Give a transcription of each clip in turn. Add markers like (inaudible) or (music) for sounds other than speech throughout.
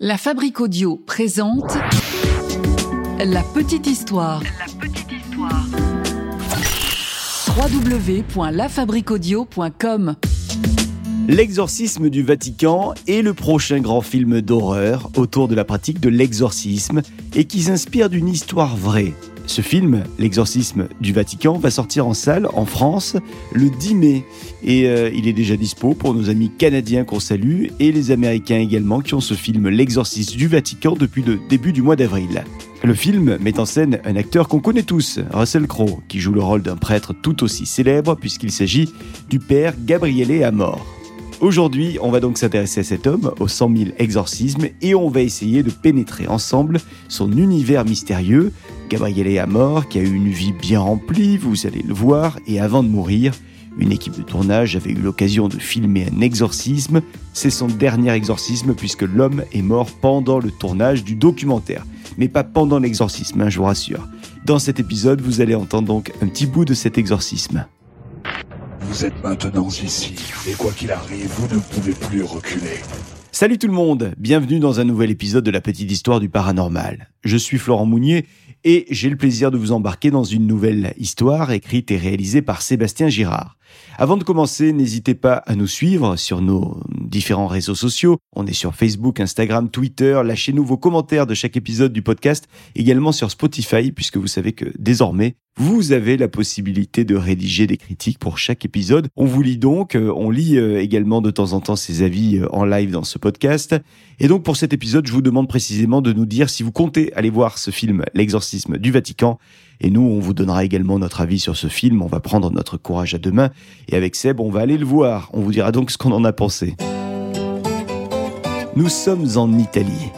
La Fabrique Audio présente La Petite Histoire. La petite histoire. www.lafabriqueaudio.com L'exorcisme du Vatican est le prochain grand film d'horreur autour de la pratique de l'exorcisme et qui s'inspire d'une histoire vraie. Ce film, L'exorcisme du Vatican, va sortir en salle en France le 10 mai et euh, il est déjà dispo pour nos amis canadiens qu'on salue et les américains également qui ont ce film L'exorcisme du Vatican depuis le début du mois d'avril. Le film met en scène un acteur qu'on connaît tous, Russell Crowe, qui joue le rôle d'un prêtre tout aussi célèbre puisqu'il s'agit du père Gabriele Amor. Aujourd'hui, on va donc s'intéresser à cet homme, aux 100 000 exorcismes, et on va essayer de pénétrer ensemble son univers mystérieux. Gabriele Amor, qui a eu une vie bien remplie, vous allez le voir, et avant de mourir, une équipe de tournage avait eu l'occasion de filmer un exorcisme. C'est son dernier exorcisme puisque l'homme est mort pendant le tournage du documentaire. Mais pas pendant l'exorcisme, hein, je vous rassure. Dans cet épisode, vous allez entendre donc un petit bout de cet exorcisme. Vous êtes maintenant ici, et quoi qu'il arrive, vous ne pouvez plus reculer. Salut tout le monde, bienvenue dans un nouvel épisode de la petite histoire du paranormal. Je suis Florent Mounier et j'ai le plaisir de vous embarquer dans une nouvelle histoire écrite et réalisée par Sébastien Girard. Avant de commencer, n'hésitez pas à nous suivre sur nos différents réseaux sociaux. On est sur Facebook, Instagram, Twitter. Lâchez-nous vos commentaires de chaque épisode du podcast, également sur Spotify, puisque vous savez que désormais, vous avez la possibilité de rédiger des critiques pour chaque épisode. On vous lit donc, euh, on lit euh, également de temps en temps ces avis euh, en live dans ce podcast. Et donc pour cet épisode, je vous demande précisément de nous dire si vous comptez aller voir ce film L'exorcisme du Vatican. Et nous, on vous donnera également notre avis sur ce film. On va prendre notre courage à deux mains. Et avec Seb, on va aller le voir. On vous dira donc ce qu'on en a pensé. Nous sommes en Italie.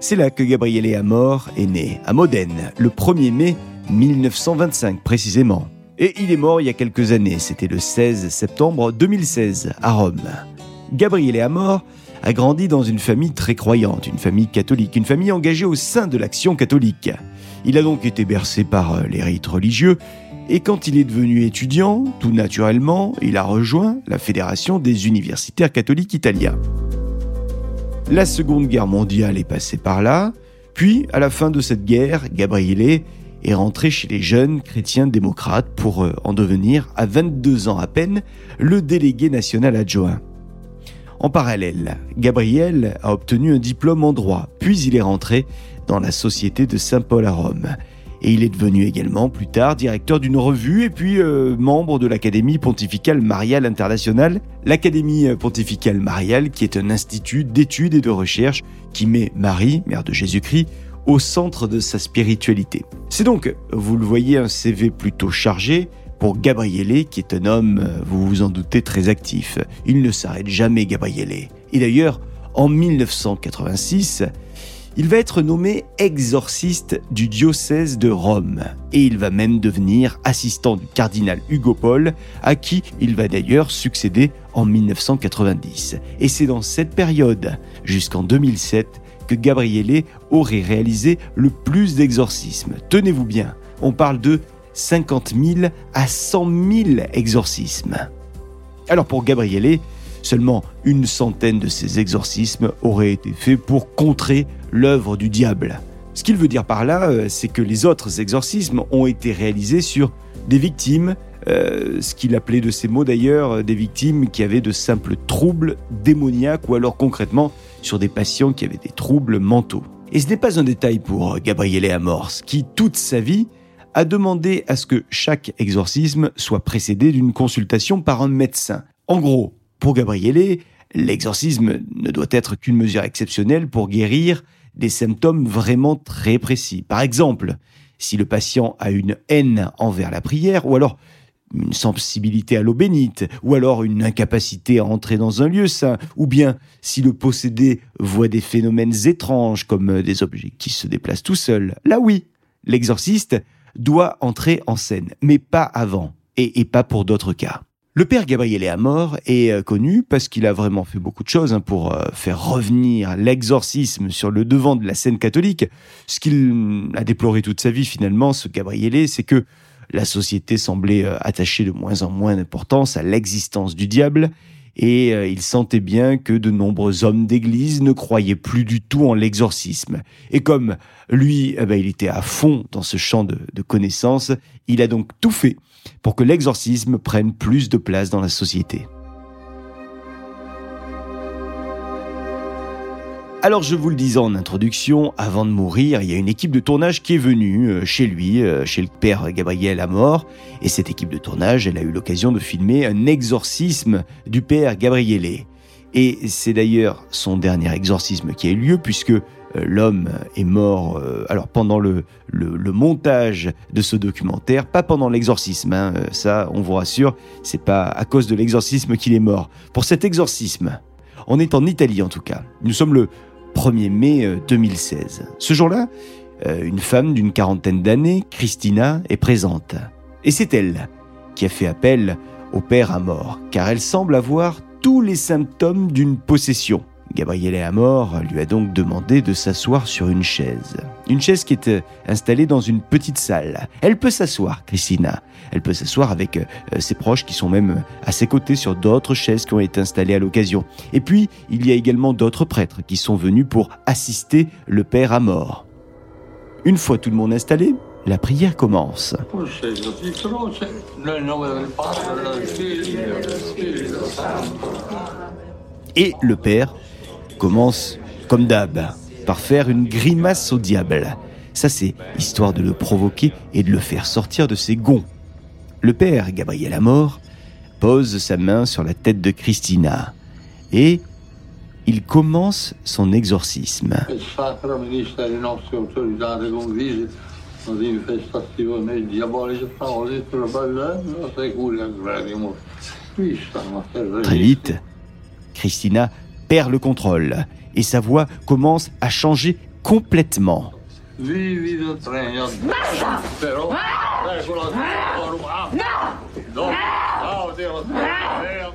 C'est là que Gabriele Amor est né, à Modène, le 1er mai 1925 précisément. Et il est mort il y a quelques années, c'était le 16 septembre 2016 à Rome. Gabriele Amor a grandi dans une famille très croyante, une famille catholique, une famille engagée au sein de l'action catholique. Il a donc été bercé par euh, les rites religieux et quand il est devenu étudiant, tout naturellement, il a rejoint la Fédération des universitaires catholiques italiens. La Seconde Guerre mondiale est passée par là, puis à la fin de cette guerre, Gabriele est rentré chez les jeunes chrétiens démocrates pour euh, en devenir, à 22 ans à peine, le délégué national adjoint. En parallèle, Gabriel a obtenu un diplôme en droit, puis il est rentré dans la Société de Saint-Paul à Rome. Et il est devenu également plus tard directeur d'une revue et puis euh, membre de l'Académie pontificale mariale internationale, l'Académie pontificale mariale qui est un institut d'études et de recherche qui met Marie, mère de Jésus-Christ, au centre de sa spiritualité. C'est donc, vous le voyez, un CV plutôt chargé pour Gabriele, qui est un homme, vous vous en doutez, très actif. Il ne s'arrête jamais, Gabriele. Et d'ailleurs, en 1986, il va être nommé exorciste du diocèse de Rome et il va même devenir assistant du cardinal Hugo Paul, à qui il va d'ailleurs succéder en 1990. Et c'est dans cette période, jusqu'en 2007, que Gabriele aurait réalisé le plus d'exorcismes. Tenez-vous bien, on parle de 50 000 à 100 000 exorcismes. Alors pour Gabriele, seulement une centaine de ces exorcismes auraient été faits pour contrer l'œuvre du diable. Ce qu'il veut dire par là, euh, c'est que les autres exorcismes ont été réalisés sur des victimes, euh, ce qu'il appelait de ces mots d'ailleurs, des victimes qui avaient de simples troubles démoniaques ou alors concrètement sur des patients qui avaient des troubles mentaux. Et ce n'est pas un détail pour Gabriele Amorce, qui toute sa vie a demandé à ce que chaque exorcisme soit précédé d'une consultation par un médecin. En gros, pour Gabriele, l'exorcisme ne doit être qu'une mesure exceptionnelle pour guérir des symptômes vraiment très précis. Par exemple, si le patient a une haine envers la prière, ou alors une sensibilité à l'eau bénite, ou alors une incapacité à entrer dans un lieu saint, ou bien si le possédé voit des phénomènes étranges comme des objets qui se déplacent tout seuls, là oui, l'exorciste doit entrer en scène, mais pas avant, et, et pas pour d'autres cas. Le père Gabriel Amor est euh, connu parce qu'il a vraiment fait beaucoup de choses hein, pour euh, faire revenir l'exorcisme sur le devant de la scène catholique. Ce qu'il a déploré toute sa vie finalement, ce Gabriele, c'est que la société semblait euh, attacher de moins en moins d'importance à l'existence du diable et euh, il sentait bien que de nombreux hommes d'église ne croyaient plus du tout en l'exorcisme. Et comme lui, eh ben, il était à fond dans ce champ de, de connaissances, il a donc tout fait pour que l'exorcisme prenne plus de place dans la société. Alors je vous le disais en introduction, avant de mourir, il y a une équipe de tournage qui est venue euh, chez lui, euh, chez le père Gabriel à mort, et cette équipe de tournage, elle a eu l'occasion de filmer un exorcisme du père Gabriele. Et c'est d'ailleurs son dernier exorcisme qui a eu lieu puisque euh, l'homme est mort alors pendant le, montage de ce documentaire, pas pendant l'exorcisme, hein, ça on vous rassure, c'est pas à cause de l'exorcisme qu'il est mort. Pour cet exorcisme, on est en Italie en tout cas. Nous sommes le 1er mai 2016. Euh, Ce jour-là, euh, une femme d'une quarantaine d'années, Christina, est présente. Et c'est elle qui a fait appel au père à mort, car elle semble avoir tous les symptômes d'une possession. Gabriele Amor lui a donc demandé de s'asseoir sur une chaise. Une chaise qui est installée dans une petite salle. Elle peut s'asseoir, Christina. Elle peut s'asseoir avec euh, ses proches qui sont même à ses côtés sur d'autres chaises qui ont été installées à l'occasion. Et puis, il y a également d'autres prêtres qui sont venus pour assister le Père à mort. Une fois tout le monde installé, la prière commence. Et le Père commence, comme d'hab, par faire une grimace au diable. Ça, c'est histoire de le provoquer et de le faire sortir de ses gonds. Le père, Gabriel Amor, pose sa main sur la tête de Christina et il commence son exorcisme. Très vite, Christina perd le contrôle et sa voix commence à changer complètement.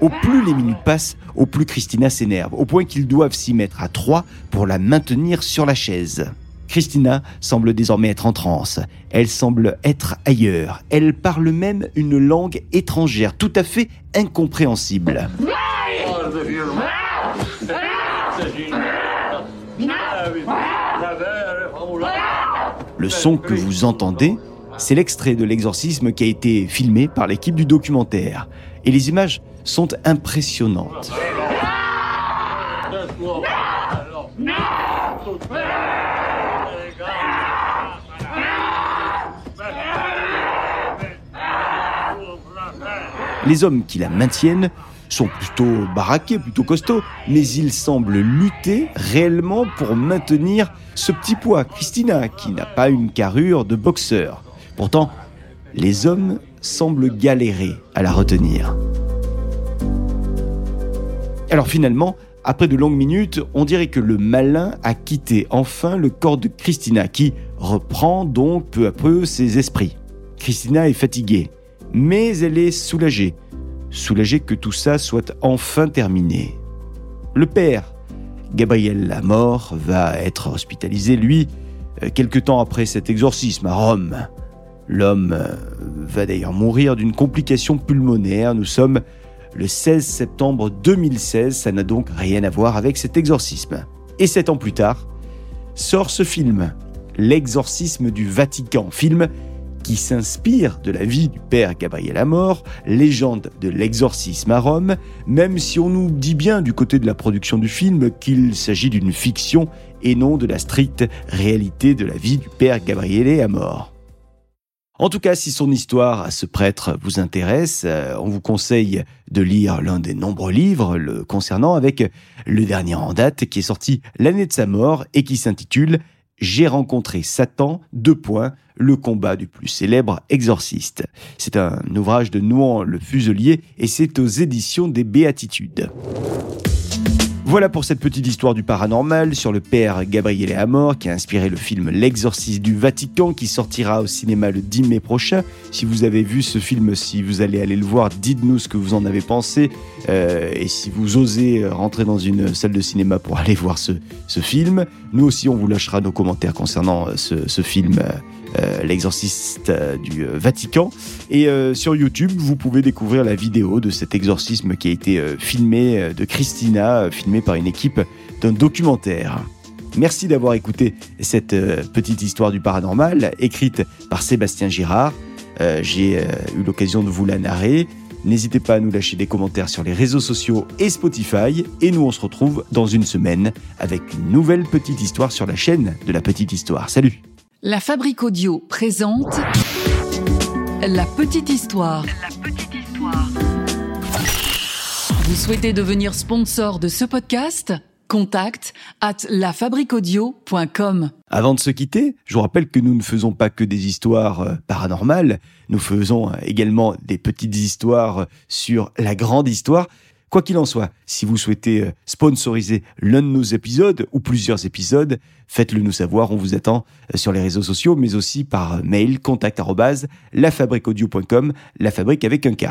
Au plus les minutes passent, au plus Christina s'énerve, au point qu'ils doivent s'y mettre à trois pour la maintenir sur la chaise. Christina semble désormais être en transe. Elle semble être ailleurs. Elle parle même une langue étrangère, tout à fait incompréhensible. Le son que vous entendez, c'est l'extrait de l'exorcisme qui a été filmé par l'équipe du documentaire. Et les images sont impressionnantes. Les hommes qui la maintiennent sont plutôt baraqués, plutôt costauds, mais ils semblent lutter réellement pour maintenir ce petit poids. Christina, qui n'a pas une carrure de boxeur. Pourtant, les hommes semblent galérer à la retenir. Alors finalement, après de longues minutes, on dirait que le malin a quitté enfin le corps de Christina, qui reprend donc peu à peu ses esprits. Christina est fatiguée, mais elle est soulagée soulagé que tout ça soit enfin terminé. Le père, Gabriel Lamort, va être hospitalisé, lui, euh, quelque temps après cet exorcisme à Rome. L'homme euh, va d'ailleurs mourir d'une complication pulmonaire. Nous sommes le 16 septembre 2016, ça n'a donc rien à voir avec cet exorcisme. Et sept ans plus tard, sort ce film, L'exorcisme du Vatican, film qui s'inspire de la vie du père Gabriel Amor, légende de l'exorcisme à Rome, même si on nous dit bien du côté de la production du film qu'il s'agit d'une fiction et non de la stricte réalité de la vie du père Gabriele Amor. En tout cas, si son histoire à ce prêtre vous intéresse, euh, on vous conseille de lire l'un des nombreux livres le concernant avec le dernier en date qui est sorti l'année de sa mort et qui s'intitule j'ai rencontré Satan, deux points, le combat du plus célèbre exorciste. C'est un ouvrage de Nouan le Fuselier et c'est aux éditions des Béatitudes. Voilà pour cette petite histoire du paranormal sur le père Gabriele Amor qui a inspiré le film L'exorcisme du Vatican qui sortira au cinéma le 10 mai prochain. Si vous avez vu ce film, si vous allez aller le voir, dites-nous ce que vous en avez pensé euh, et si vous osez rentrer dans une salle de cinéma pour (laughs) aller voir ce, film. Nous aussi, on vous lâchera nos commentaires concernant ce, ce film. Euh, l'exorciste euh, du euh, Vatican. Et sur YouTube, vous pouvez découvrir la vidéo de cet exorcisme qui a été filmé de Christina, filmé par une équipe d'un documentaire. Merci d'avoir écouté cette petite histoire du paranormal, écrite par Sébastien Girard. J'ai eu l'occasion de vous la narrer. N'hésitez pas à nous lâcher des commentaires sur les réseaux sociaux et Spotify. Et nous, on se retrouve dans une semaine avec une nouvelle petite histoire sur la chaîne de la petite histoire. Salut la Fabrique Audio présente La Petite Histoire. La Petite Histoire. Vous souhaitez devenir sponsor de ce podcast? Contact at lafabriquaudio.com. Avant de se quitter, je vous rappelle que nous ne faisons pas que des histoires euh, paranormales, nous faisons euh, également des petites histoires sur la grande histoire. Quoi qu'il en soit, si vous souhaitez euh, sponsoriser l'un de nos épisodes ou plusieurs épisodes, faites-le nous savoir. On vous attend euh, sur les réseaux sociaux, mais aussi par mail contact la fabrique avec un K.